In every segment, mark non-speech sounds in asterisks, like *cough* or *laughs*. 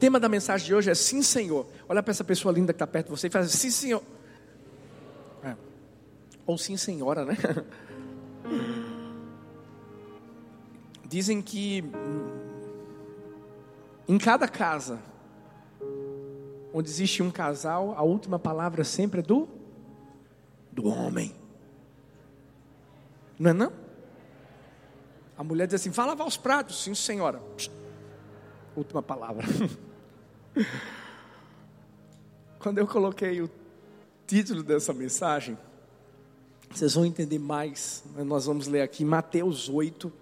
tema da mensagem de hoje é Sim, Senhor. Olha para essa pessoa linda que está perto de você e faz Sim, Senhor. É. Ou Sim, Senhora, né? *laughs* Dizem que em cada casa onde existe um casal, a última palavra sempre é do do homem. Não é não? A mulher diz assim: "Vá lavar os pratos". Sim, senhora. Última palavra. *laughs* Quando eu coloquei o título dessa mensagem, vocês vão entender mais. Nós vamos ler aqui Mateus 8,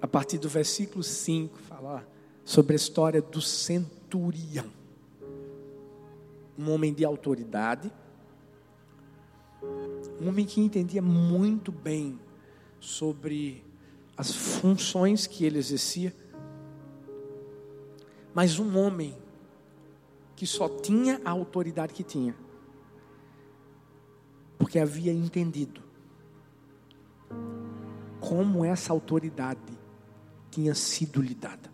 a partir do versículo 5, falar sobre a história do centurião. Um homem de autoridade, um homem que entendia muito bem sobre as funções que ele exercia, mas um homem que só tinha a autoridade que tinha, porque havia entendido como essa autoridade tinha sido lhe dada.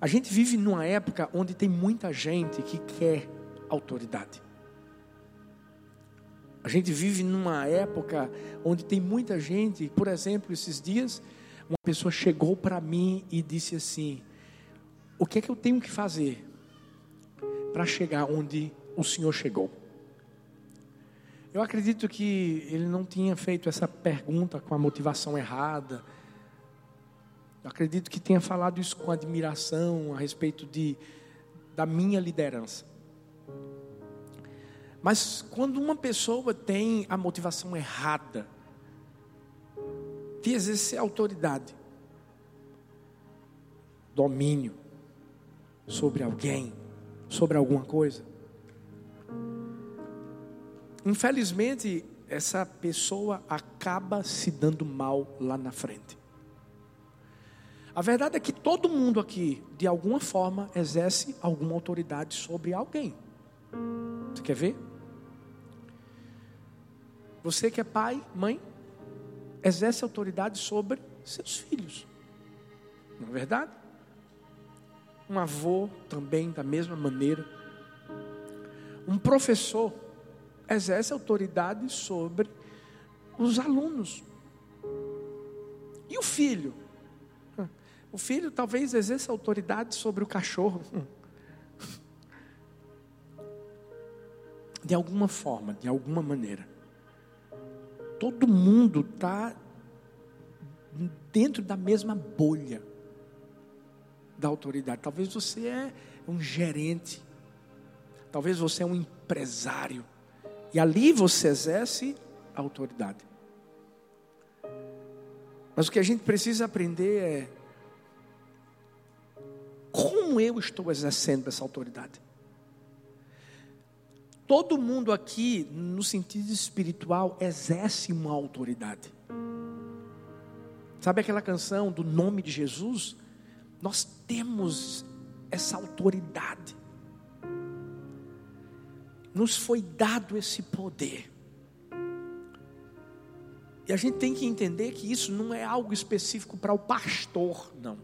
A gente vive numa época onde tem muita gente que quer autoridade. A gente vive numa época onde tem muita gente, por exemplo, esses dias, uma pessoa chegou para mim e disse assim: O que é que eu tenho que fazer para chegar onde o Senhor chegou? Eu acredito que ele não tinha feito essa pergunta com a motivação errada. Eu acredito que tenha falado isso com admiração a respeito de, da minha liderança. Mas quando uma pessoa tem a motivação errada de exercer autoridade, domínio sobre alguém, sobre alguma coisa, infelizmente essa pessoa acaba se dando mal lá na frente. A verdade é que todo mundo aqui, de alguma forma, exerce alguma autoridade sobre alguém. Você quer ver? Você que é pai, mãe, exerce autoridade sobre seus filhos. Não é verdade? Um avô também, da mesma maneira. Um professor exerce autoridade sobre os alunos. E o filho? O filho talvez exerça autoridade sobre o cachorro. De alguma forma, de alguma maneira todo mundo está dentro da mesma bolha da autoridade. Talvez você é um gerente, talvez você é um empresário, e ali você exerce a autoridade. Mas o que a gente precisa aprender é como eu estou exercendo essa autoridade. Todo mundo aqui, no sentido espiritual, exerce uma autoridade. Sabe aquela canção do nome de Jesus? Nós temos essa autoridade. Nos foi dado esse poder. E a gente tem que entender que isso não é algo específico para o pastor, não.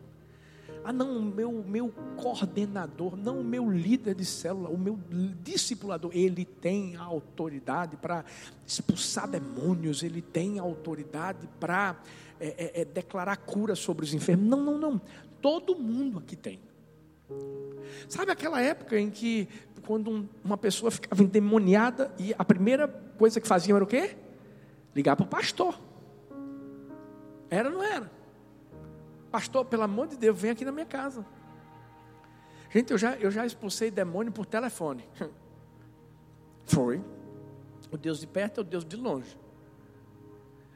Ah, não, o meu, meu coordenador, não o meu líder de célula, o meu discipulador, ele tem a autoridade para expulsar demônios, ele tem a autoridade para é, é, é, declarar cura sobre os enfermos. Não, não, não. Todo mundo aqui tem. Sabe aquela época em que, quando um, uma pessoa ficava endemoniada e a primeira coisa que faziam era o quê? Ligar para o pastor. Era ou não era? Pastor, pelo amor de Deus, vem aqui na minha casa. Gente, eu já, eu já expulsei demônio por telefone. *laughs* Foi. O Deus de perto é o Deus de longe.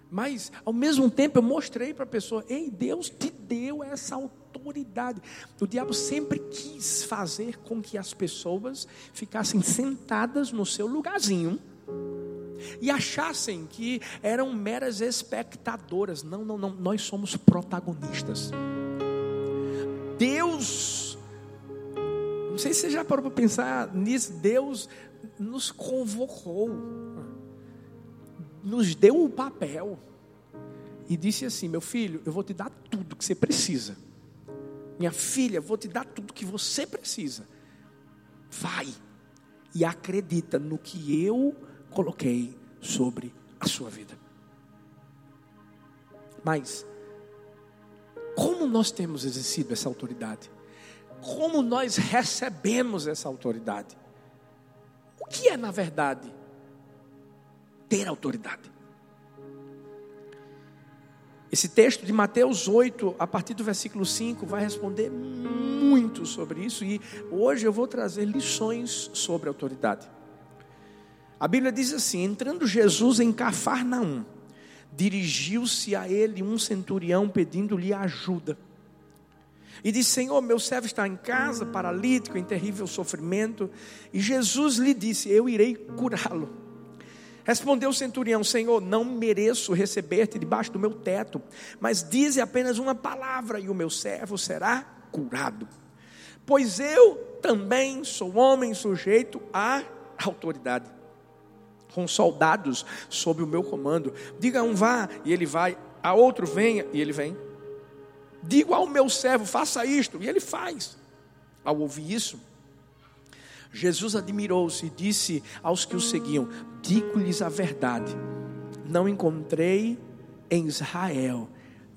Mas, ao mesmo tempo, eu mostrei para a pessoa: ei, Deus te deu essa autoridade. O diabo sempre quis fazer com que as pessoas ficassem sentadas no seu lugarzinho e achassem que eram meras espectadoras. Não, não, não, nós somos protagonistas. Deus, não sei se você já parou para pensar nisso, Deus nos convocou, nos deu o papel e disse assim: Meu filho, eu vou te dar tudo que você precisa, minha filha, vou te dar tudo que você precisa. Vai e acredita no que eu coloquei sobre a sua vida. Mas, como nós temos exercido essa autoridade? Como nós recebemos essa autoridade? O que é, na verdade, ter autoridade? Esse texto de Mateus 8, a partir do versículo 5, vai responder muito sobre isso e hoje eu vou trazer lições sobre autoridade. A Bíblia diz assim: entrando Jesus em Cafarnaum, dirigiu-se a ele um centurião pedindo-lhe ajuda. E disse: Senhor, meu servo está em casa, paralítico, em terrível sofrimento. E Jesus lhe disse: Eu irei curá-lo. Respondeu o centurião: Senhor, não mereço receber-te debaixo do meu teto, mas dize apenas uma palavra e o meu servo será curado. Pois eu também sou homem sujeito à autoridade, com soldados sob o meu comando. Diga a um vá e ele vai, a outro venha e ele vem. Digo ao meu servo, faça isto, e ele faz. Ao ouvir isso, Jesus admirou-se e disse aos que o seguiam: Digo-lhes a verdade, não encontrei em Israel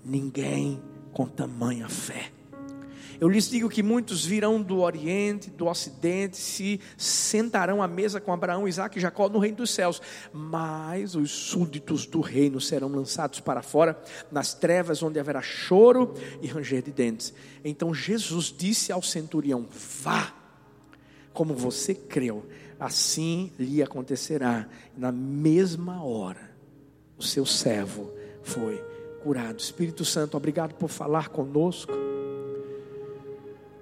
ninguém com tamanha fé. Eu lhes digo que muitos virão do Oriente, do Ocidente, se sentarão à mesa com Abraão, Isaac e Jacó no reino dos céus, mas os súditos do reino serão lançados para fora, nas trevas onde haverá choro e ranger de dentes. Então Jesus disse ao centurião: Vá como você creu, assim lhe acontecerá. Na mesma hora, o seu servo foi curado. Espírito Santo, obrigado por falar conosco.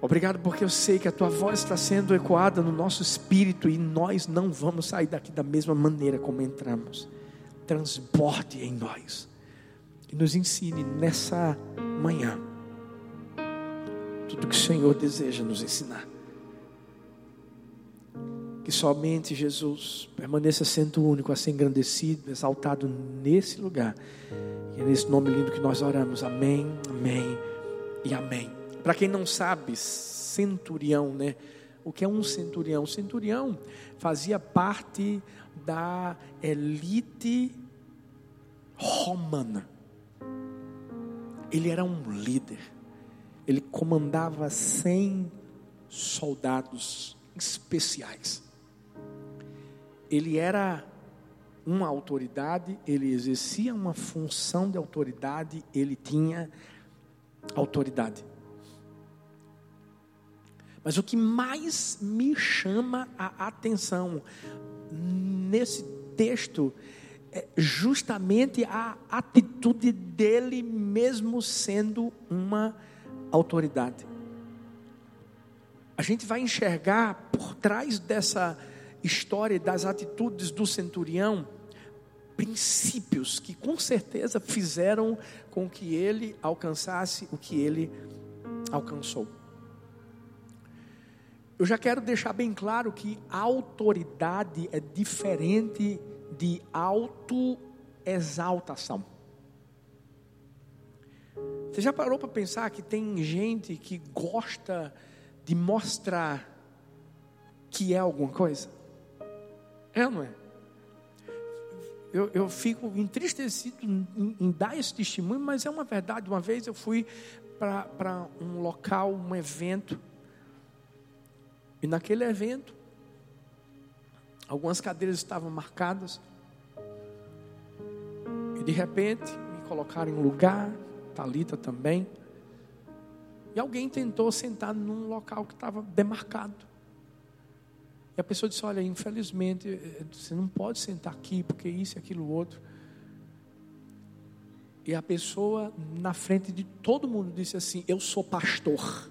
Obrigado porque eu sei que a tua voz está sendo ecoada no nosso espírito e nós não vamos sair daqui da mesma maneira como entramos. Transborde em nós e nos ensine nessa manhã tudo que o Senhor deseja nos ensinar que somente Jesus permaneça sendo único, a ser engrandecido, exaltado nesse lugar. E é nesse nome lindo que nós oramos. Amém, amém e amém. Para quem não sabe, centurião, né? O que é um centurião? Centurião fazia parte da elite romana. Ele era um líder. Ele comandava 100 soldados especiais ele era uma autoridade, ele exercia uma função de autoridade, ele tinha autoridade. Mas o que mais me chama a atenção nesse texto é justamente a atitude dele, mesmo sendo uma autoridade. A gente vai enxergar por trás dessa história das atitudes do centurião, princípios que com certeza fizeram com que ele alcançasse o que ele alcançou. Eu já quero deixar bem claro que autoridade é diferente de autoexaltação. Você já parou para pensar que tem gente que gosta de mostrar que é alguma coisa? É ou não é? Eu, eu fico entristecido em, em, dar esse testemunho, mas é uma verdade. Uma vez eu fui para um local, um evento, e naquele evento, algumas cadeiras estavam marcadas, e de repente me colocaram em um lugar, Talita também, e alguém tentou sentar num local que estava demarcado. E a pessoa disse: Olha, infelizmente, eh, você não pode sentar aqui, porque isso aquilo outro. E a pessoa, na frente de todo mundo, disse assim: Eu sou pastor.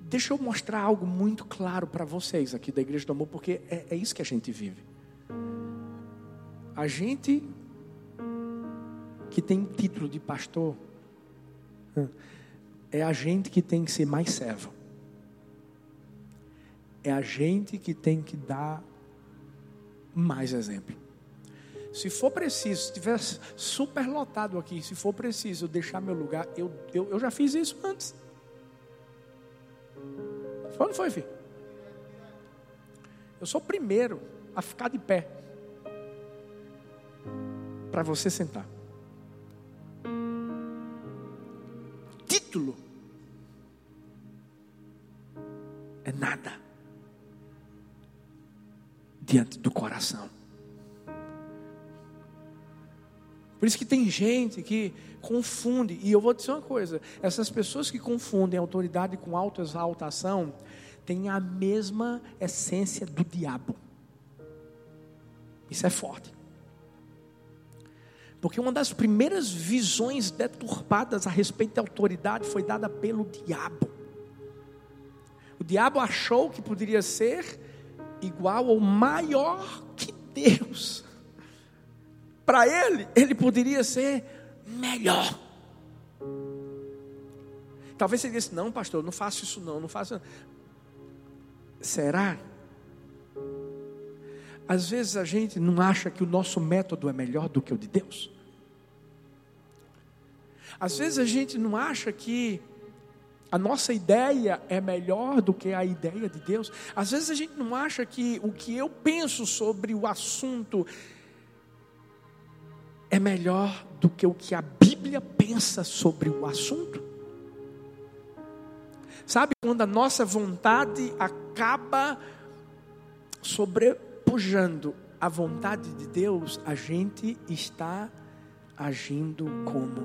Deixa eu mostrar algo muito claro para vocês aqui da Igreja do Amor, porque é, é isso que a gente vive. A gente que tem título de pastor, é a gente que tem que ser mais servo. É a gente que tem que dar mais exemplo. Se for preciso, se estiver super lotado aqui, se for preciso deixar meu lugar, eu, eu, eu já fiz isso antes. Foi não foi, filho? Eu sou o primeiro a ficar de pé para você sentar. Título é nada diante do coração. Por isso que tem gente que confunde, e eu vou dizer uma coisa: essas pessoas que confundem autoridade com autoexaltação têm a mesma essência do diabo. Isso é forte. Porque uma das primeiras visões deturpadas a respeito da autoridade foi dada pelo diabo. O diabo achou que poderia ser igual ou maior que Deus. Para ele, ele poderia ser melhor. Talvez ele disse: Não, pastor, não faço isso, não, não faço. Será? Às vezes a gente não acha que o nosso método é melhor do que o de Deus. Às vezes a gente não acha que a nossa ideia é melhor do que a ideia de Deus. Às vezes a gente não acha que o que eu penso sobre o assunto é melhor do que o que a Bíblia pensa sobre o assunto. Sabe quando a nossa vontade acaba sobrepujando a vontade de Deus, a gente está agindo como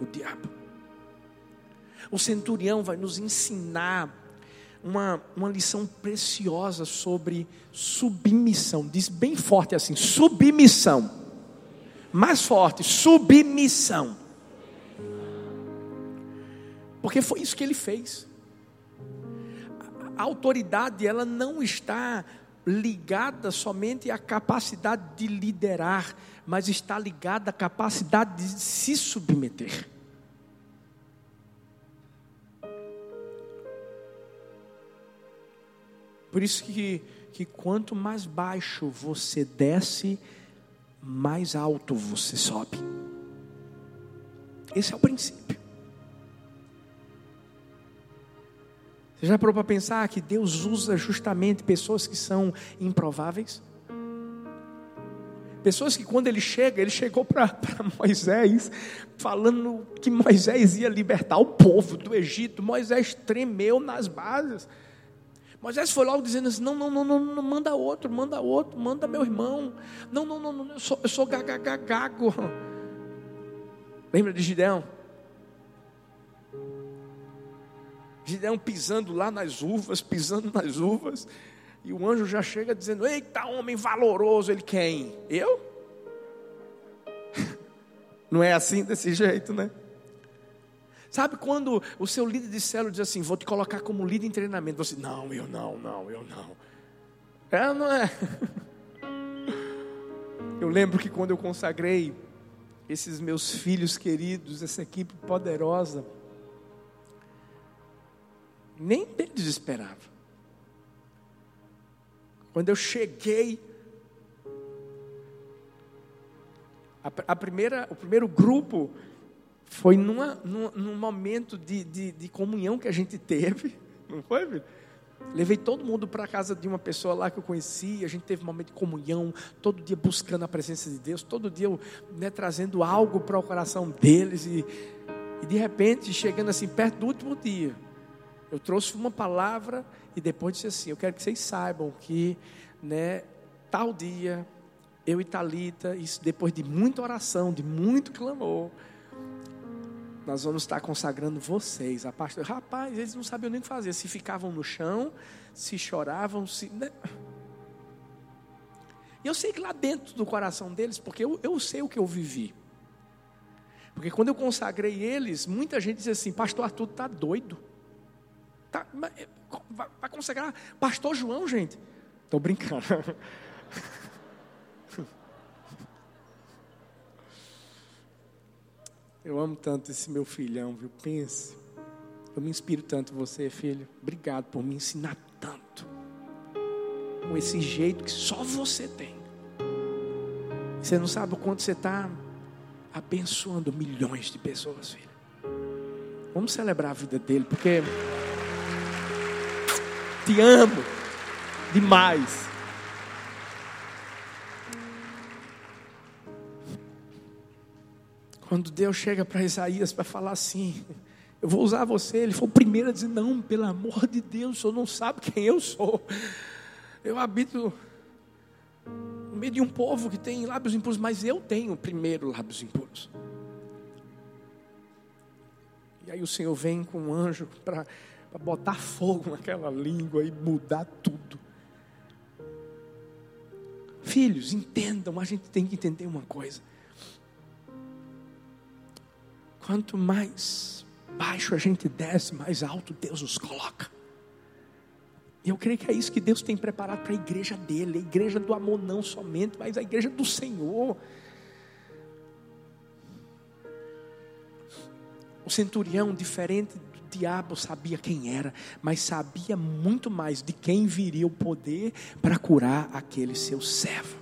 o diabo. O centurião vai nos ensinar uma, uma lição preciosa sobre submissão. Diz bem forte assim: submissão. Mais forte: submissão. Porque foi isso que ele fez. A autoridade, ela não está ligada somente à capacidade de liderar, mas está ligada à capacidade de se submeter. Por isso que, que quanto mais baixo você desce, mais alto você sobe. Esse é o princípio. Você já parou para pensar que Deus usa justamente pessoas que são improváveis? Pessoas que quando ele chega, ele chegou para *laughs* Moisés, falando que Moisés ia libertar o povo do Egito. Moisés tremeu nas bases. Moisés foi logo dizendo assim: não, não, não, não, não, manda outro, manda outro, manda meu irmão. Não, não, não, não eu sou, eu sou. *laughs* Lembra de Gideão? Gideão pisando lá nas uvas, pisando nas uvas, e o anjo já chega dizendo: Eita, homem valoroso. Ele, quem? Eu? *laughs* Não é assim, desse jeito, né? Sabe quando o seu líder de célula diz assim: Vou te colocar como líder em treinamento? Você, não, eu não, não, eu não. É, não é? *laughs* Eu lembro que quando eu consagrei esses meus filhos queridos, essa equipe poderosa, nem eles esperavam. Quando eu cheguei, a primeira, o primeiro grupo foi numa, num, num momento de, de, de, comunhão que a gente teve, não foi, filho? Levei todo mundo para a casa de uma pessoa lá que eu conhecia, a gente teve um momento de comunhão, todo dia buscando a presença de Deus, todo dia né, trazendo algo para o coração deles, e, e de repente, chegando assim, perto do último dia, eu trouxe uma palavra e depois disse assim: Eu quero que vocês saibam que, né, tal dia, eu e Talita, isso depois de muita oração, de muito clamor, nós vamos estar consagrando vocês. A pastor, rapaz, eles não sabiam nem o que fazer. Se ficavam no chão, se choravam, se. Né? E eu sei que lá dentro do coração deles, porque eu, eu sei o que eu vivi. Porque quando eu consagrei eles, muita gente diz assim: Pastor Arthur está doido. Tá, vai consagrar Pastor João, gente. Estou brincando. *laughs* Eu amo tanto esse meu filhão, viu? Pense. Eu me inspiro tanto em você, filho. Obrigado por me ensinar tanto. Com esse jeito que só você tem. Você não sabe o quanto você está abençoando milhões de pessoas, filho. Vamos celebrar a vida dele, porque te amo demais. Quando Deus chega para Isaías para falar assim, eu vou usar você, ele foi o primeiro a dizer: Não, pelo amor de Deus, o senhor não sabe quem eu sou. Eu habito no meio de um povo que tem lábios impuros, mas eu tenho primeiro lábios impuros. E aí o Senhor vem com um anjo para botar fogo naquela língua e mudar tudo. Filhos, entendam, a gente tem que entender uma coisa. Quanto mais baixo a gente desce, mais alto Deus nos coloca. E eu creio que é isso que Deus tem preparado para a igreja dele, a igreja do amor não somente, mas a igreja do Senhor. O centurião, diferente do diabo, sabia quem era, mas sabia muito mais de quem viria o poder para curar aquele seu servo.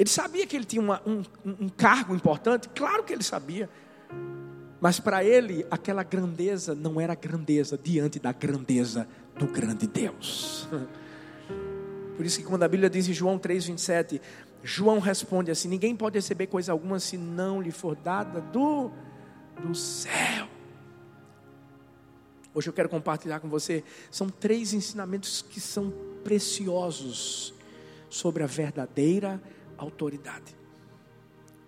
Ele sabia que ele tinha uma, um, um cargo importante, claro que ele sabia. Mas para ele, aquela grandeza não era grandeza diante da grandeza do grande Deus. *laughs* Por isso que quando a Bíblia diz em João 3,27, João responde assim: ninguém pode receber coisa alguma se não lhe for dada do, do céu. Hoje eu quero compartilhar com você, são três ensinamentos que são preciosos sobre a verdadeira autoridade.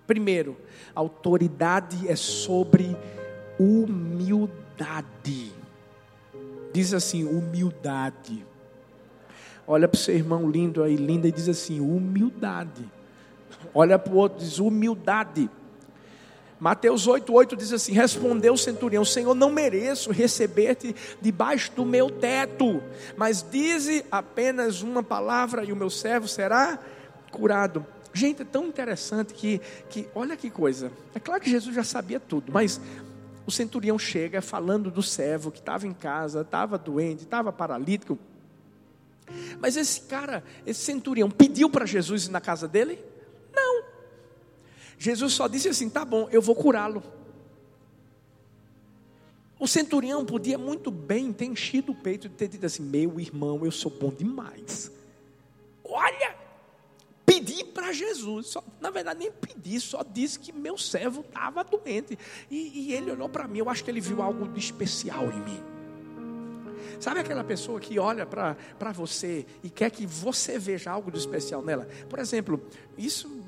Primeiro, autoridade é sobre humildade. Diz assim, humildade. Olha para o seu irmão lindo aí, linda, e diz assim: humildade. Olha para o outro, diz humildade. Mateus 8,8 diz assim: Respondeu o centurião: Senhor, não mereço receber-te debaixo do meu teto, mas dize apenas uma palavra e o meu servo será curado. Gente, é tão interessante que, que, olha que coisa. É claro que Jesus já sabia tudo, mas o centurião chega falando do servo que estava em casa, estava doente, estava paralítico. Mas esse cara, esse centurião, pediu para Jesus ir na casa dele? Não. Jesus só disse assim: tá bom, eu vou curá-lo. O centurião podia muito bem ter enchido o peito e ter dito assim: meu irmão, eu sou bom demais. Olha, pedi para Jesus. Só, na verdade, nem pedi, só disse que meu servo estava doente. E, e, ele olhou para mim, eu acho que ele viu algo de especial em mim. Sabe aquela pessoa que olha para você e quer que você veja algo de especial nela? Por exemplo, isso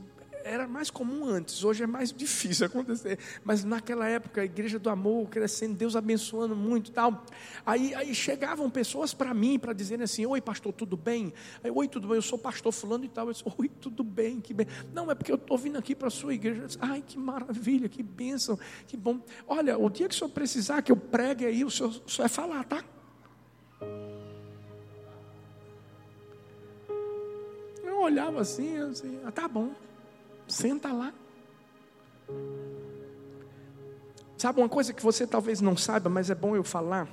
era mais comum antes, hoje é mais *laughs* difícil acontecer. Mas naquela época, a igreja do amor crescendo, Deus abençoando muito tal. Aí, aí chegavam pessoas para mim para dizerem assim: Oi, pastor, tudo bem? Aí, Oi, tudo bem? Eu sou pastor fulano e tal. Eu disse, Oi, tudo bem? Que bem. Não, é porque eu estou vindo aqui para a sua igreja. Disse, Ai, que maravilha, que bênção, que bom. Olha, o dia que o senhor precisar que eu pregue aí, o senhor, o senhor é falar, tá? Eu olhava assim, assim, ah, tá bom. Senta lá. Sabe uma coisa que você talvez não saiba, mas é bom eu falar.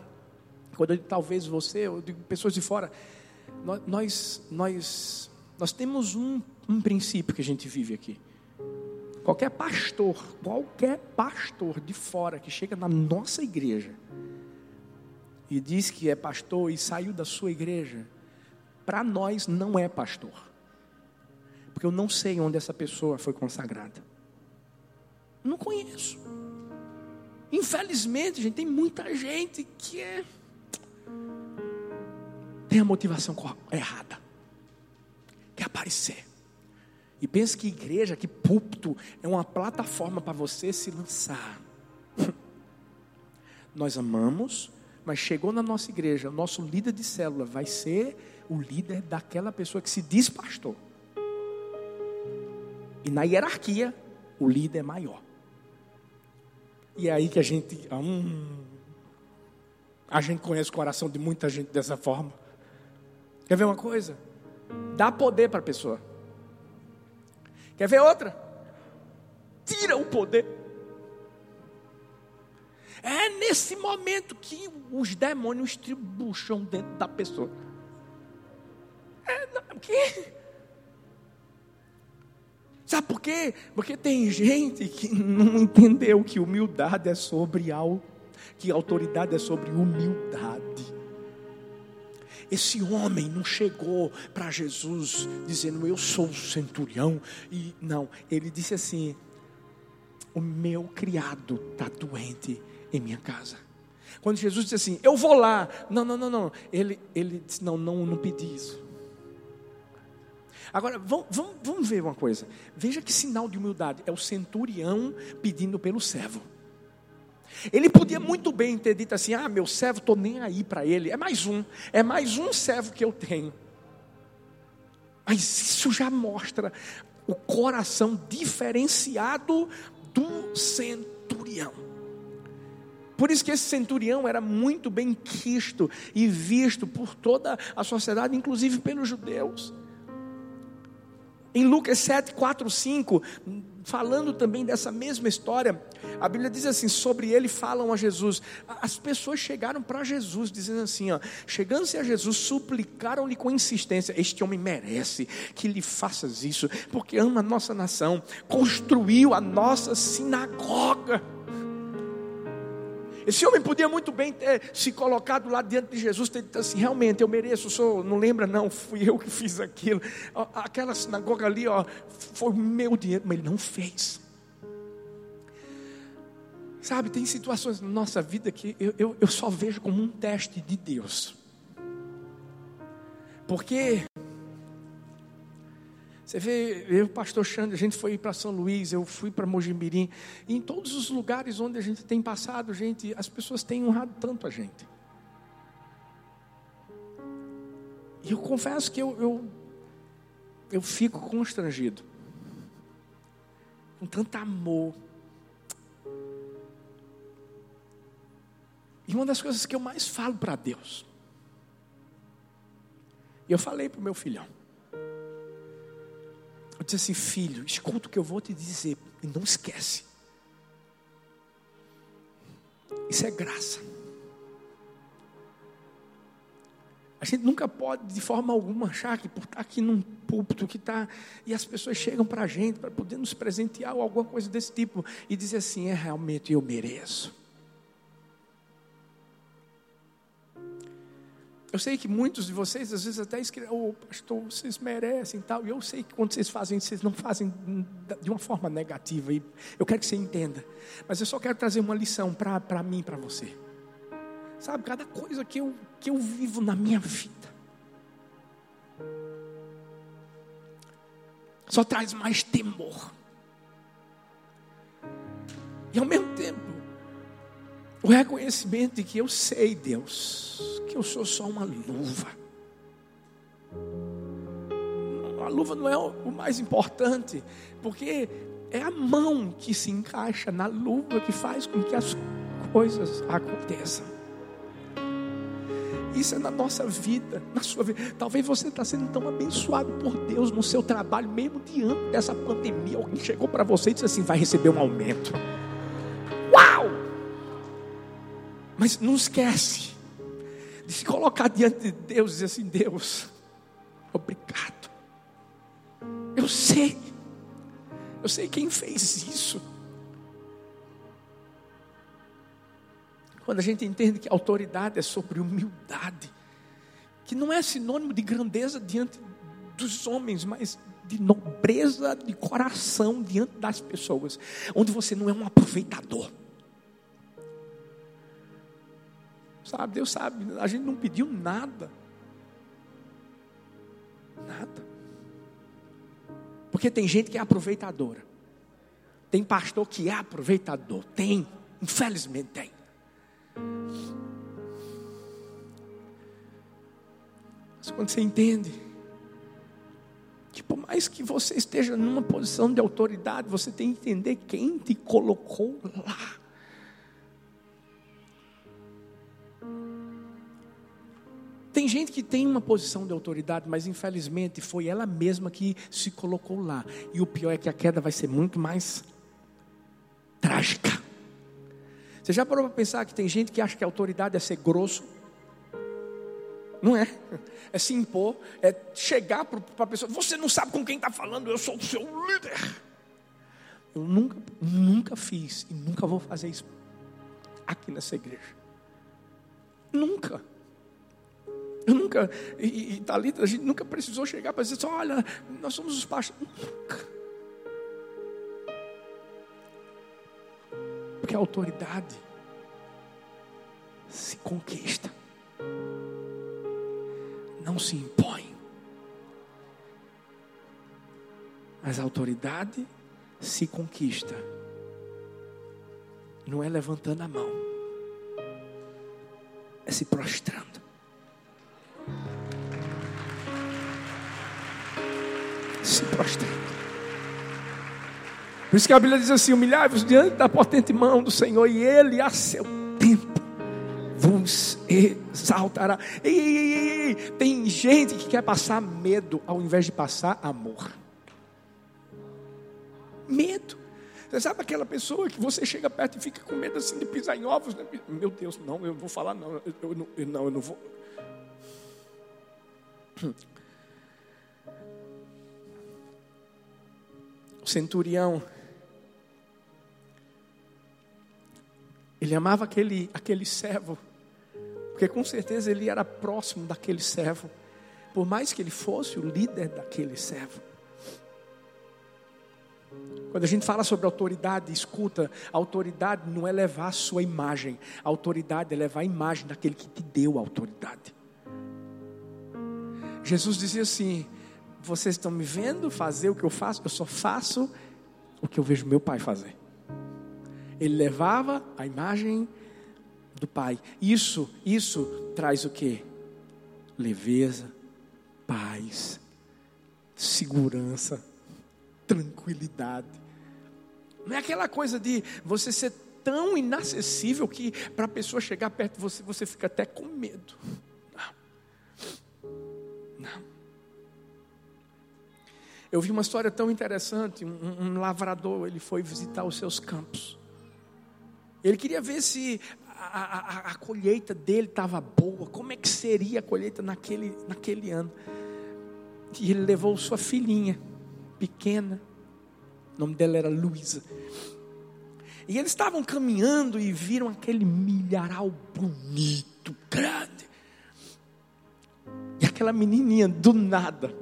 Quando eu digo talvez você, eu digo pessoas de fora. Nós, nós, nós temos um, um princípio que a gente vive aqui. Qualquer pastor, qualquer pastor de fora que chega na nossa igreja e diz que é pastor e saiu da sua igreja, para nós não é pastor. Porque eu não sei onde essa pessoa foi consagrada. Não conheço. Infelizmente, gente, tem muita gente que é tem a motivação errada. Quer aparecer. E pensa que igreja, que púlpito é uma plataforma para você se lançar. *laughs* Nós amamos, mas chegou na nossa igreja, o nosso líder de célula vai ser o líder daquela pessoa que se diz pastor. E na hierarquia, o líder é maior. E é aí que a gente. Hum, a gente conhece o coração de muita gente dessa forma. Quer ver uma coisa? Dá poder para a pessoa. Quer ver outra? Tira o poder. É nesse momento que os demônios tribucham dentro da pessoa. É, não, que? Sabe por quê? Porque tem gente que não entendeu que humildade é sobre algo, que autoridade é sobre humildade. Esse homem não chegou para Jesus dizendo eu sou um centurião e não, ele disse assim: o meu criado está doente em minha casa. Quando Jesus disse assim, eu vou lá, não, não, não, não, ele, ele disse, não, não, não pedi isso. Agora, vamos, vamos, ver uma coisa. Veja que sinal de humildade. É o centurião pedindo pelo servo. Ele podia muito bem ter dito assim: Ah, meu servo, estou nem aí para ele. É mais um, é mais um servo que eu tenho. Mas isso já mostra o coração diferenciado do centurião. Por isso que esse centurião era muito bem quisto e visto por toda a sociedade, inclusive pelos judeus. Em Lucas 7, 4, 5, falando também dessa mesma história, a Bíblia diz assim: sobre ele falam a Jesus. As pessoas chegaram para Jesus, dizendo assim: chegando-se a Jesus, suplicaram-lhe com insistência: Este homem merece que lhe faças isso, porque ama a nossa nação, construiu a nossa sinagoga. Esse homem podia muito bem ter se colocado lá diante de Jesus, ter dito assim: realmente eu mereço, sou, não lembra, não, fui eu que fiz aquilo. Aquela sinagoga ali, ó, foi meu dinheiro, mas ele não fez. Sabe, tem situações na nossa vida que eu, eu, eu só vejo como um teste de Deus. Porque você vê, eu, pastor Xande, a gente foi para São Luís, eu fui para Mojimirim, e em todos os lugares onde a gente tem passado, gente, as pessoas têm honrado tanto a gente. E eu confesso que eu, eu, eu fico constrangido. Com tanto amor. E uma das coisas que eu mais falo para Deus. E eu falei para o meu filhão. Eu disse assim, filho, escuta o que eu vou te dizer e não esquece. Isso é graça. A gente nunca pode, de forma alguma, achar que por estar aqui num púlpito que está. E as pessoas chegam para a gente para poder nos presentear ou alguma coisa desse tipo e dizer assim: é realmente eu mereço. Eu sei que muitos de vocês às vezes até escrevem, oh, pastor, vocês merecem tal. E eu sei que quando vocês fazem isso, vocês não fazem de uma forma negativa. E eu quero que você entenda. Mas eu só quero trazer uma lição para mim e para você. Sabe, cada coisa que eu, que eu vivo na minha vida só traz mais temor. E ao mesmo tempo, o reconhecimento de que eu sei, Deus, que eu sou só uma luva. A luva não é o mais importante, porque é a mão que se encaixa na luva que faz com que as coisas aconteçam. Isso é na nossa vida, na sua vida. Talvez você está sendo tão abençoado por Deus no seu trabalho, mesmo diante dessa pandemia. Alguém chegou para você e disse assim: vai receber um aumento. Mas não esquece de se colocar diante de Deus e dizer assim: Deus, obrigado. Eu sei, eu sei quem fez isso. Quando a gente entende que autoridade é sobre humildade, que não é sinônimo de grandeza diante dos homens, mas de nobreza de coração diante das pessoas, onde você não é um aproveitador. Sabe, Deus sabe, a gente não pediu nada. Nada. Porque tem gente que é aproveitadora. Tem pastor que é aproveitador. Tem, infelizmente tem. Mas quando você entende que por mais que você esteja numa posição de autoridade, você tem que entender quem te colocou lá. Gente que tem uma posição de autoridade, mas infelizmente foi ela mesma que se colocou lá. E o pior é que a queda vai ser muito mais trágica. Você já parou para pensar que tem gente que acha que a autoridade é ser grosso? Não é. É se impor, é chegar para a pessoa. Você não sabe com quem está falando, eu sou o seu líder. Eu nunca, nunca fiz e nunca vou fazer isso aqui nessa igreja. Nunca. Eu nunca, e, e Thalita, a gente nunca precisou chegar para dizer assim, olha, nós somos os pastores. Nunca. Porque a autoridade se conquista, não se impõe. Mas a autoridade se conquista, não é levantando a mão, é se prostrando. Se prostrando. Por isso que a Bíblia diz assim: humilhai-vos diante da potente mão do Senhor, e Ele a seu tempo vos exaltará. Ei, ei, ei, tem gente que quer passar medo ao invés de passar amor. Medo. Você sabe aquela pessoa que você chega perto e fica com medo assim de pisar em ovos? Né? Meu Deus, não, eu não vou falar não. Eu, eu não, eu não vou. O centurião Ele amava aquele, aquele servo, porque com certeza ele era próximo daquele servo, por mais que ele fosse o líder daquele servo. Quando a gente fala sobre autoridade, escuta, autoridade não é levar a sua imagem, a autoridade é levar a imagem daquele que te deu a autoridade. Jesus dizia assim: Vocês estão me vendo fazer o que eu faço? Eu só faço o que eu vejo meu pai fazer ele levava a imagem do Pai. Isso, isso traz o que? Leveza, paz, segurança, tranquilidade. Não é aquela coisa de você ser tão inacessível que para a pessoa chegar perto de você, você fica até com medo. Não. Não. Eu vi uma história tão interessante. Um, um lavrador, ele foi visitar os seus campos. Ele queria ver se a, a, a colheita dele estava boa, como é que seria a colheita naquele, naquele ano. E ele levou sua filhinha, pequena, o nome dela era Luísa. E eles estavam caminhando e viram aquele milharal bonito, grande. E aquela menininha, do nada,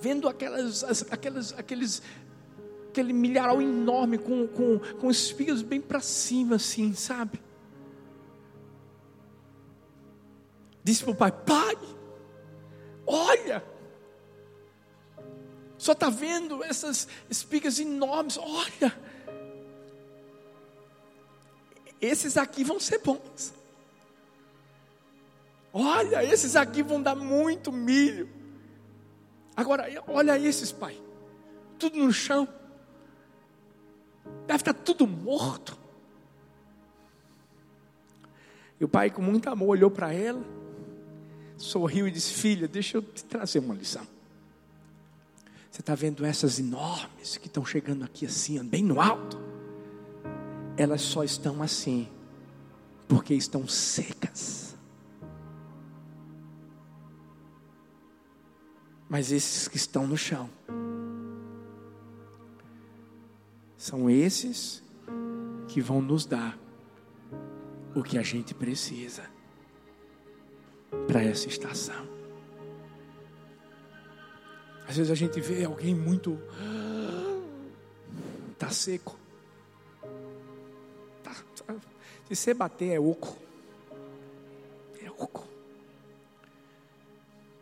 vendo aquelas, aquelas, aqueles aquele milharal enorme com, com, com espigas bem para cima, assim, sabe? Disse para o pai: Pai, olha, só está vendo essas espigas enormes, olha, esses aqui vão ser bons. Olha, esses aqui vão dar muito milho. Agora, olha esses, pai, tudo no chão. Deve estar tudo morto. E o pai, com muito amor, olhou para ela, sorriu e disse: Filha, deixa eu te trazer uma lição. Você está vendo essas enormes que estão chegando aqui assim, bem no alto? Elas só estão assim, porque estão secas. Mas esses que estão no chão, São esses que vão nos dar o que a gente precisa para essa estação. Às vezes a gente vê alguém muito tá seco. Tá, se você bater é oco.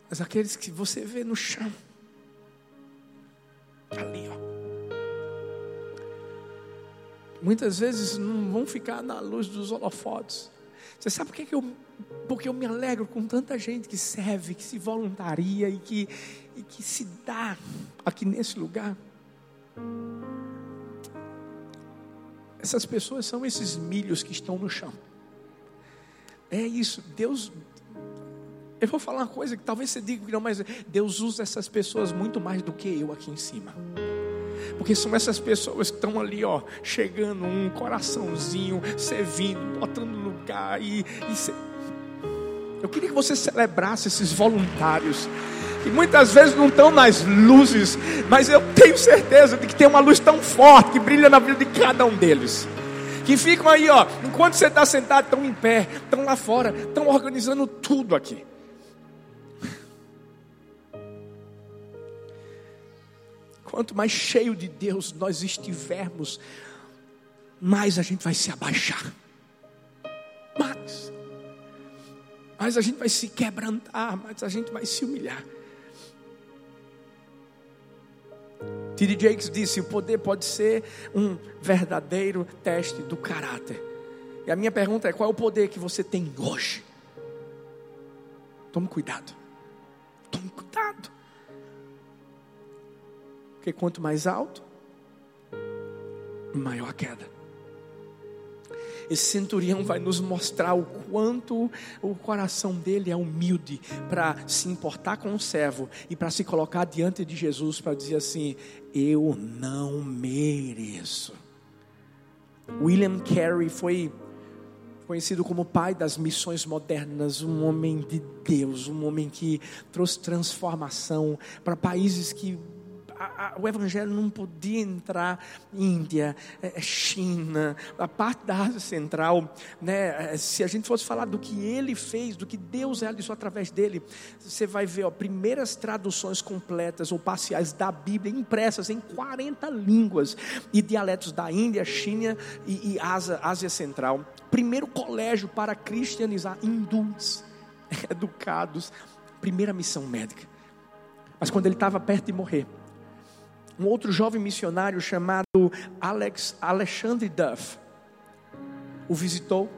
Mas aqueles que você vê no chão, ali, ó. muitas vezes não vão ficar na luz dos holofotes. Você sabe por que, que eu. Porque eu me alegro com tanta gente que serve, que se voluntaria e que, e que se dá aqui nesse lugar. Essas pessoas são esses milhos que estão no chão. É isso, Deus. Eu vou falar uma coisa que talvez você diga que não, mas Deus usa essas pessoas muito mais do que eu aqui em cima. Porque são essas pessoas que estão ali, ó, chegando, um coraçãozinho, servindo, botando lugar e, e se... Eu queria que você celebrasse esses voluntários que muitas vezes não estão nas luzes, mas eu tenho certeza de que tem uma luz tão forte que brilha na vida de cada um deles. Que ficam aí, ó, enquanto você está sentado, estão em pé, estão lá fora, estão organizando tudo aqui. Quanto mais cheio de Deus nós estivermos, mais a gente vai se abaixar. Mais. Mais a gente vai se quebrantar, mais a gente vai se humilhar. T.D. Jakes disse: o poder pode ser um verdadeiro teste do caráter. E a minha pergunta é: qual é o poder que você tem hoje? Tome cuidado. Tome cuidado. Porque quanto mais alto, maior a queda. Esse centurião vai nos mostrar o quanto o coração dele é humilde para se importar com o servo e para se colocar diante de Jesus para dizer assim: Eu não mereço. William Carey foi conhecido como pai das missões modernas, um homem de Deus, um homem que trouxe transformação para países que a, a, o evangelho não podia entrar Índia, é, é, China, a parte da Ásia Central, né? É, se a gente fosse falar do que ele fez, do que Deus realizou através dele, você vai ver, ó, primeiras traduções completas ou parciais da Bíblia impressas em 40 línguas e dialetos da Índia, China e, e Ásia, Ásia Central. Primeiro colégio para cristianizar hindus, *laughs* educados, primeira missão médica. Mas quando ele estava perto de morrer, um outro jovem missionário chamado Alex Alexandre Duff o visitou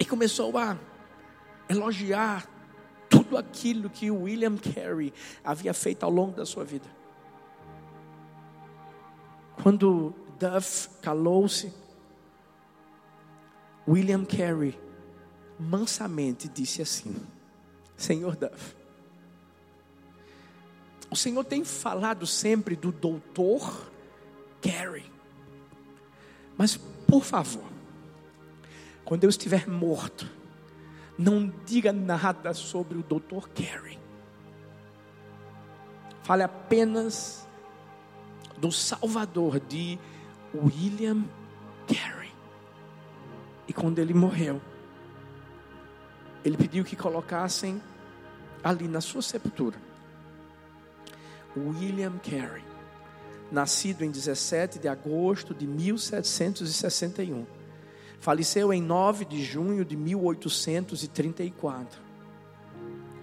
e começou a elogiar tudo aquilo que William Carey havia feito ao longo da sua vida. Quando Duff calou-se, William Carey mansamente disse assim: Senhor Duff, o Senhor tem falado sempre do doutor Gary. Mas, por favor, quando eu estiver morto, não diga nada sobre o doutor Gary. Fale apenas do Salvador de William Gary. E quando ele morreu, ele pediu que colocassem ali na sua sepultura William Carey, nascido em 17 de agosto de 1761. Faleceu em 9 de junho de 1834.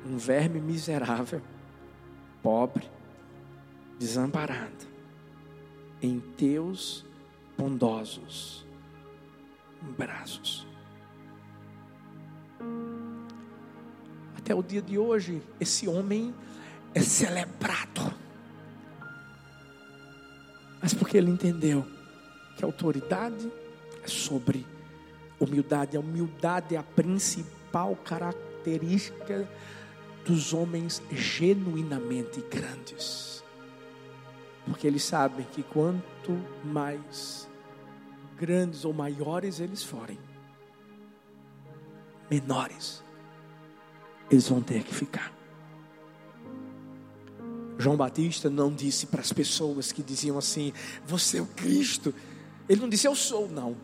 Um verme miserável, pobre, desamparado, em teus bondosos braços. Até o dia de hoje, esse homem é celebrado porque ele entendeu que a autoridade é sobre humildade. A humildade é a principal característica dos homens genuinamente grandes. Porque eles sabem que quanto mais grandes ou maiores eles forem, menores eles vão ter que ficar. João Batista não disse para as pessoas que diziam assim: Você é o Cristo. Ele não disse eu sou, não.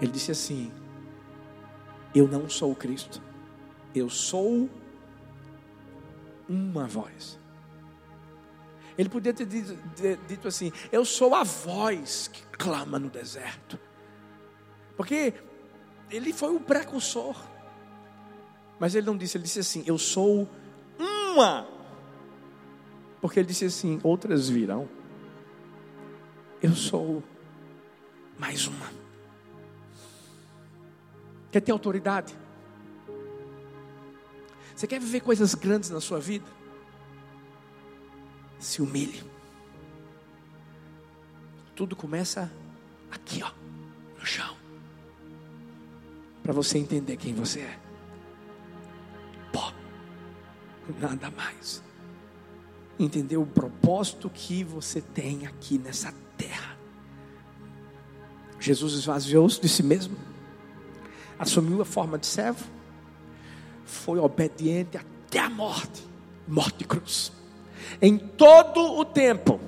Ele disse assim: Eu não sou o Cristo. Eu sou uma voz. Ele podia ter dito, dito assim: Eu sou a voz que clama no deserto. Porque ele foi o precursor. Mas ele não disse, ele disse assim: Eu sou uma porque ele disse assim: outras virão. Eu sou mais uma. Quer ter autoridade? Você quer viver coisas grandes na sua vida? Se humilhe. Tudo começa aqui, ó, no chão. Para você entender quem você é. Pó. Nada mais entender o propósito que você tem aqui nessa terra. Jesus esvaziou-se de si mesmo, assumiu a forma de servo, foi obediente até a morte morte de cruz. Em todo o tempo,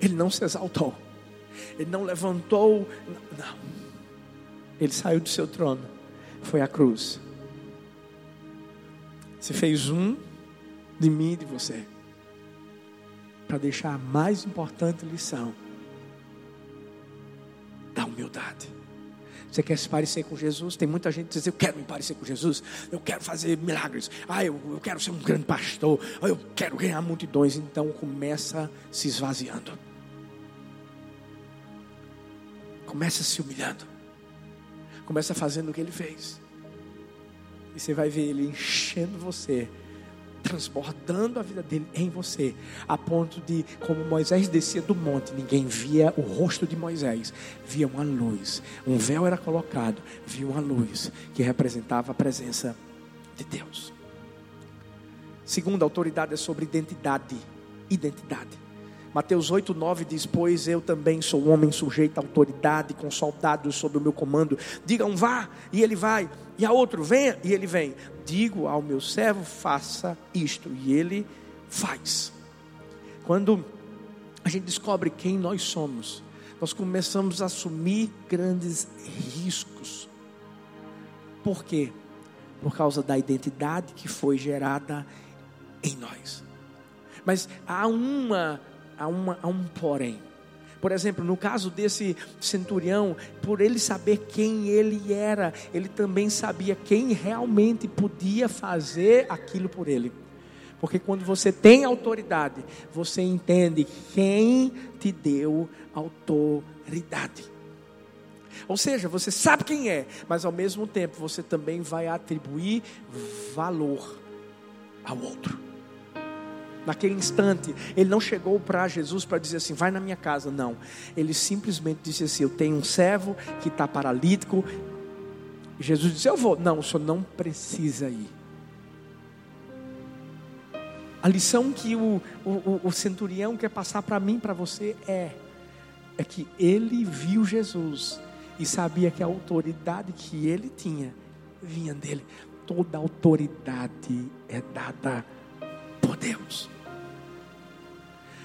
ele não se exaltou, ele não levantou, não. Ele saiu do seu trono, foi à cruz. Você fez um de mim e de você, para deixar a mais importante lição da humildade. Você quer se parecer com Jesus? Tem muita gente que diz: Eu quero me parecer com Jesus, eu quero fazer milagres, ah, eu, eu quero ser um grande pastor, ah, eu quero ganhar multidões. Então começa se esvaziando, começa se humilhando, começa fazendo o que ele fez, e você vai ver ele enchendo você transbordando a vida dele em você, a ponto de, como Moisés descia do monte, ninguém via o rosto de Moisés, via uma luz, um véu era colocado, via uma luz que representava a presença de Deus. Segunda autoridade é sobre identidade, identidade. Mateus 8, 9 diz: Pois eu também sou homem sujeito à autoridade, com soldados sob o meu comando. Digam, vá, e ele vai. E a outro, venha, e ele vem. Digo ao meu servo, faça isto, e ele faz. Quando a gente descobre quem nós somos, nós começamos a assumir grandes riscos. Por quê? Por causa da identidade que foi gerada em nós. Mas há uma há, uma, há um porém. Por exemplo, no caso desse centurião, por ele saber quem ele era, ele também sabia quem realmente podia fazer aquilo por ele. Porque quando você tem autoridade, você entende quem te deu autoridade. Ou seja, você sabe quem é, mas ao mesmo tempo você também vai atribuir valor ao outro naquele instante, ele não chegou para Jesus para dizer assim: vai na minha casa. Não. Ele simplesmente disse assim: eu tenho um servo que está paralítico. Jesus disse: eu vou. Não, o senhor não precisa ir. A lição que o, o, o centurião quer passar para mim, para você, é, é que ele viu Jesus e sabia que a autoridade que ele tinha vinha dele. Toda autoridade é dada Deus.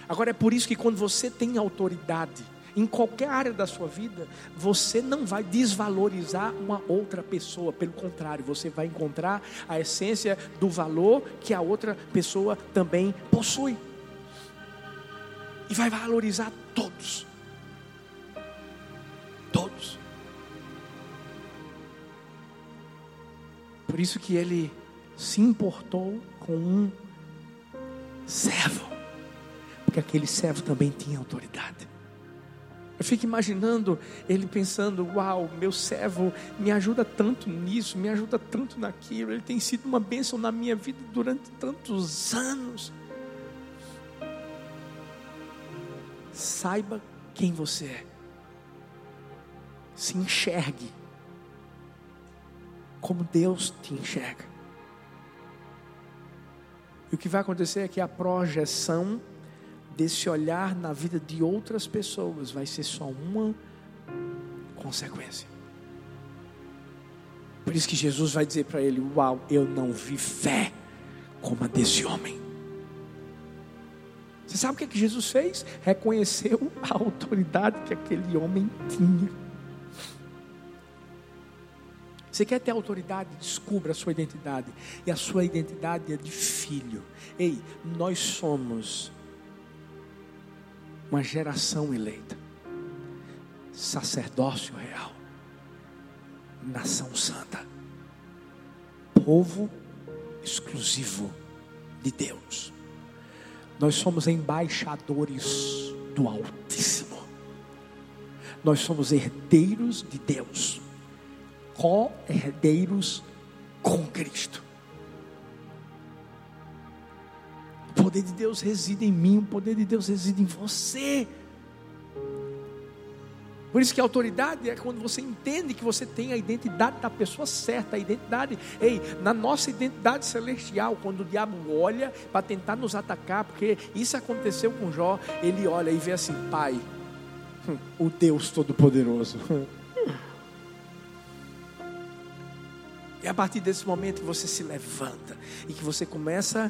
Agora é por isso que quando você tem autoridade em qualquer área da sua vida, você não vai desvalorizar uma outra pessoa, pelo contrário, você vai encontrar a essência do valor que a outra pessoa também possui. E vai valorizar todos. Todos. Por isso que ele se importou com um servo porque aquele servo também tinha autoridade. Eu fico imaginando ele pensando: Uau, meu servo me ajuda tanto nisso, me ajuda tanto naquilo, ele tem sido uma bênção na minha vida durante tantos anos. Saiba quem você é, se enxergue como Deus te enxerga. E o que vai acontecer é que a projeção desse olhar na vida de outras pessoas vai ser só uma consequência. Por isso que Jesus vai dizer para ele: Uau, eu não vi fé como a desse homem. Você sabe o que, é que Jesus fez? Reconheceu a autoridade que aquele homem tinha. Você quer ter autoridade? Descubra a sua identidade. E a sua identidade é de filho. Ei, nós somos uma geração eleita, sacerdócio real, nação santa, povo exclusivo de Deus. Nós somos embaixadores do Altíssimo. Nós somos herdeiros de Deus, co-herdeiros com Cristo. O poder de Deus reside em mim, o poder de Deus reside em você. Por isso que a autoridade é quando você entende que você tem a identidade da pessoa certa, a identidade, ei, na nossa identidade celestial, quando o diabo olha para tentar nos atacar, porque isso aconteceu com Jó, ele olha e vê assim, Pai, *laughs* o Deus Todo-Poderoso. *laughs* E a partir desse momento que você se levanta e que você começa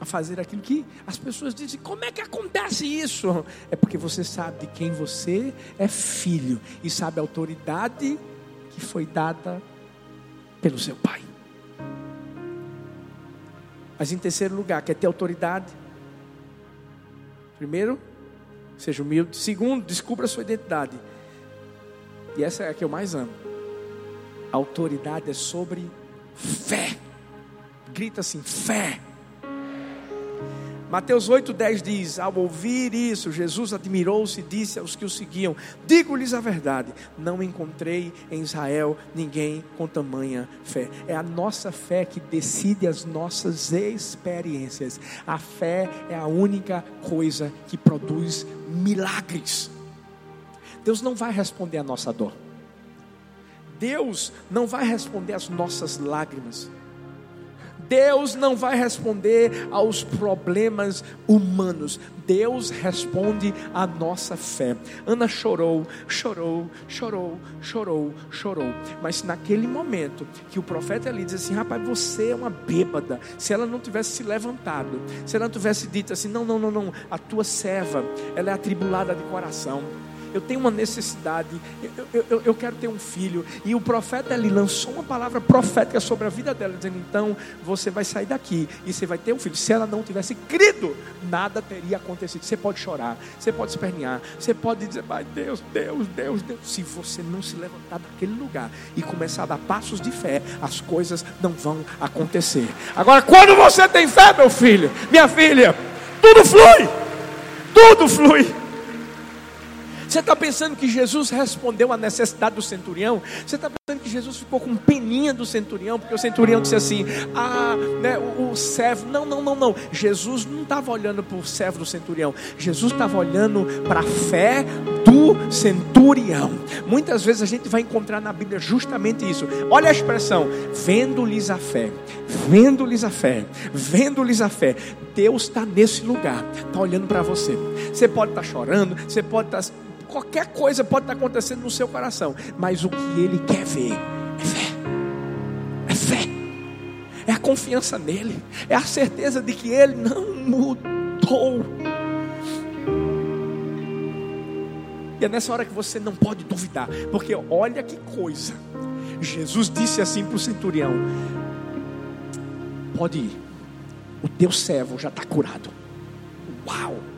a fazer aquilo que as pessoas dizem: como é que acontece isso? É porque você sabe de quem você é filho e sabe a autoridade que foi dada pelo seu pai. Mas em terceiro lugar, quer ter autoridade? Primeiro, seja humilde. Segundo, descubra a sua identidade. E essa é a que eu mais amo. Autoridade é sobre fé. Grita assim: fé. Mateus 8,10 diz: Ao ouvir isso, Jesus admirou-se e disse aos que o seguiam: Digo-lhes a verdade, não encontrei em Israel ninguém com tamanha fé. É a nossa fé que decide as nossas experiências. A fé é a única coisa que produz milagres. Deus não vai responder a nossa dor. Deus não vai responder às nossas lágrimas. Deus não vai responder aos problemas humanos. Deus responde à nossa fé. Ana chorou, chorou, chorou, chorou, chorou. Mas naquele momento que o profeta ali diz assim: Rapaz, você é uma bêbada. Se ela não tivesse se levantado, se ela não tivesse dito assim: Não, não, não, não, a tua serva, ela é atribulada de coração eu tenho uma necessidade, eu, eu, eu, quero ter um filho. E o profeta ele lançou uma palavra profética sobre a vida dela, dizendo: então você vai sair daqui e você vai ter um filho. Se ela não tivesse crido, nada teria acontecido. Você pode chorar, você pode espernear, você pode dizer: Pai, Deus, Deus, Deus, Deus. Se você não se levantar daquele lugar e começar a dar passos de fé, as coisas não vão acontecer. Agora, quando você tem fé, meu filho, minha filha, tudo flui, tudo flui. Você está pensando que Jesus respondeu à necessidade do centurião? Você está pensando que Jesus ficou com peninha do centurião? Porque o centurião disse assim: Ah, né, o, o servo. Não, não, não, não. Jesus não estava olhando para o servo do centurião. Jesus estava olhando para a fé do centurião. Muitas vezes a gente vai encontrar na Bíblia justamente isso. Olha a expressão: vendo-lhes a fé, vendo-lhes a fé, vendo-lhes a fé. Deus está nesse lugar, está olhando para você. Você pode estar tá chorando, você pode estar tá qualquer coisa pode estar acontecendo no seu coração, mas o que ele quer ver é fé. É fé. É a confiança nele, é a certeza de que ele não mudou. E é nessa hora que você não pode duvidar, porque olha que coisa. Jesus disse assim para o centurião: Pode ir, o teu servo já está curado. Uau!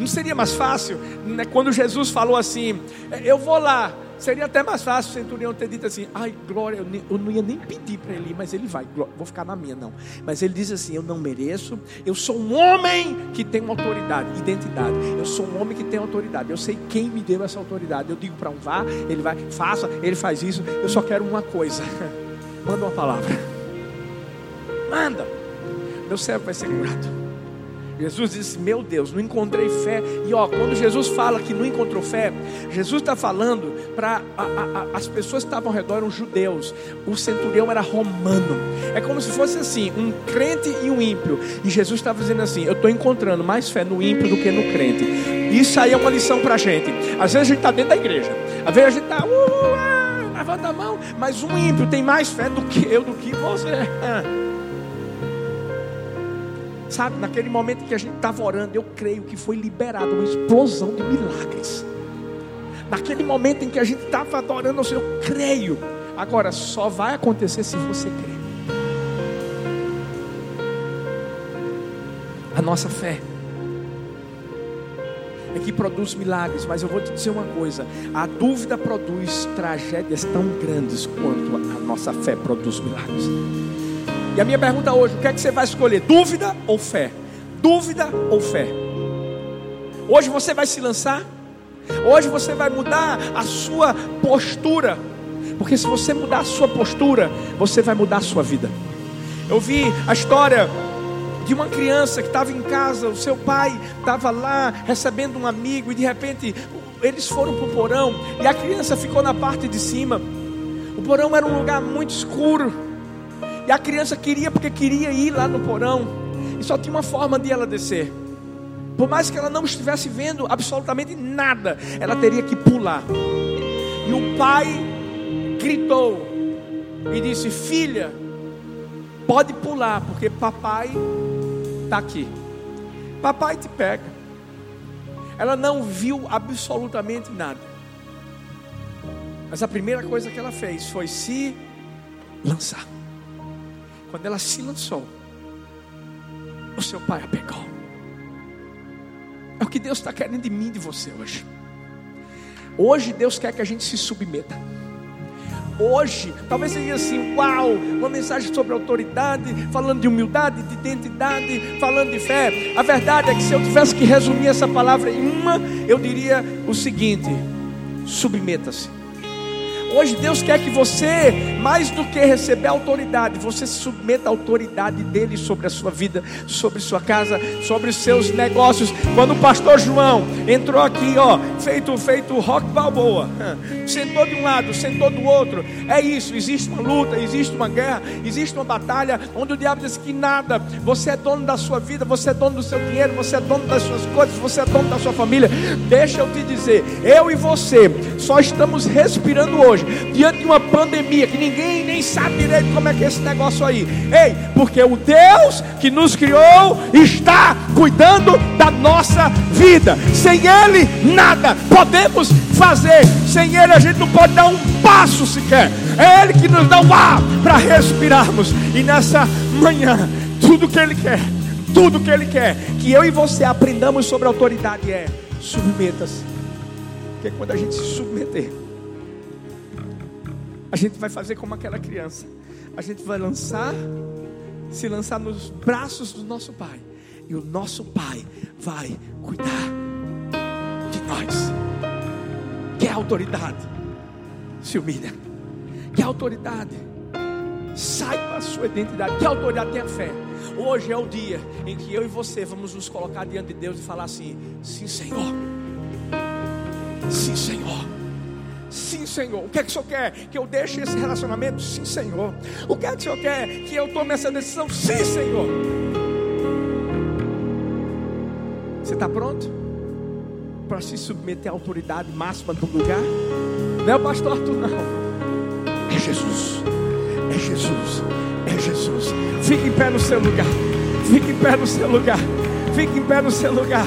Não seria mais fácil, né, quando Jesus falou assim: Eu vou lá. Seria até mais fácil o centurião ter dito assim: Ai, glória, eu, nem, eu não ia nem pedir para ele mas ele vai, glória, vou ficar na minha, não. Mas ele diz assim: Eu não mereço, eu sou um homem que tem uma autoridade, identidade. Eu sou um homem que tem autoridade. Eu sei quem me deu essa autoridade. Eu digo para um vá, ele vai, faça, ele faz isso. Eu só quero uma coisa: *laughs* manda uma palavra, manda, meu servo vai ser curado. Jesus disse: Meu Deus, não encontrei fé. E ó, quando Jesus fala que não encontrou fé, Jesus está falando para as pessoas que estavam ao redor, eram judeus. O centurião era romano. É como se fosse assim: um crente e um ímpio. E Jesus estava dizendo assim: Eu estou encontrando mais fé no ímpio do que no crente. Isso aí é uma lição para a gente. Às vezes a gente está dentro da igreja, às vezes a gente está, uh, uh, uh, levanta a mão, mas um ímpio tem mais fé do que eu, do que você. *laughs* Sabe, naquele momento que a gente estava orando, eu creio que foi liberada uma explosão de milagres. Naquele momento em que a gente estava adorando ao Senhor, eu creio. Agora, só vai acontecer se você crer. A nossa fé é que produz milagres, mas eu vou te dizer uma coisa: a dúvida produz tragédias tão grandes quanto a nossa fé produz milagres. E a minha pergunta hoje: o que é que você vai escolher? Dúvida ou fé? Dúvida ou fé? Hoje você vai se lançar? Hoje você vai mudar a sua postura. Porque se você mudar a sua postura, você vai mudar a sua vida. Eu vi a história de uma criança que estava em casa, o seu pai estava lá recebendo um amigo e de repente eles foram para o porão e a criança ficou na parte de cima. O porão era um lugar muito escuro. E a criança queria porque queria ir lá no porão. E só tinha uma forma de ela descer. Por mais que ela não estivesse vendo absolutamente nada, ela teria que pular. E o pai gritou: e disse: Filha, pode pular, porque papai está aqui. Papai te pega. Ela não viu absolutamente nada. Mas a primeira coisa que ela fez foi se lançar. Quando ela se lançou, o seu pai a pegou. É o que Deus está querendo de mim e de você hoje. Hoje Deus quer que a gente se submeta. Hoje, talvez seja assim, uau, uma mensagem sobre autoridade, falando de humildade, de identidade, falando de fé. A verdade é que se eu tivesse que resumir essa palavra em uma, eu diria o seguinte: submeta-se. Hoje Deus quer que você, mais do que receber autoridade, você se submeta à autoridade dele sobre a sua vida, sobre sua casa, sobre os seus negócios. Quando o pastor João entrou aqui, ó, feito feito rock balboa, *laughs* sentou de um lado, sentou do outro. É isso, existe uma luta, existe uma guerra, existe uma batalha onde o diabo diz que nada, você é dono da sua vida, você é dono do seu dinheiro, você é dono das suas coisas, você é dono da sua família. Deixa eu te dizer, eu e você só estamos respirando hoje diante de uma pandemia que ninguém nem sabe direito como é que é esse negócio aí. Ei, porque o Deus que nos criou está cuidando da nossa vida. Sem Ele, nada podemos fazer. Sem Ele, a gente não pode dar um passo sequer. É Ele que nos dá o ar para respirarmos. E nessa manhã, tudo que Ele quer, tudo que Ele quer, que eu e você aprendamos sobre autoridade é submeta-se. Porque quando a gente se submeter, a gente vai fazer como aquela criança. A gente vai lançar, se lançar nos braços do nosso Pai. E o nosso Pai vai cuidar de nós. Que é autoridade? Se humilha. Que é autoridade? Saiba a sua identidade. Que autoridade tem a fé? Hoje é o dia em que eu e você vamos nos colocar diante de Deus e falar assim: Sim, Senhor. Sim, Senhor. Sim, Senhor. O que é que o Senhor quer? Que eu deixe esse relacionamento? Sim, Senhor. O que é que o Senhor quer? Que eu tome essa decisão? Sim, Senhor. Você está pronto? Para se submeter à autoridade máxima do lugar? Não é o pastor Arthur, não. É Jesus. É Jesus. É Jesus. Fique em pé no seu lugar. Fique em pé no seu lugar. Fique em pé no seu lugar.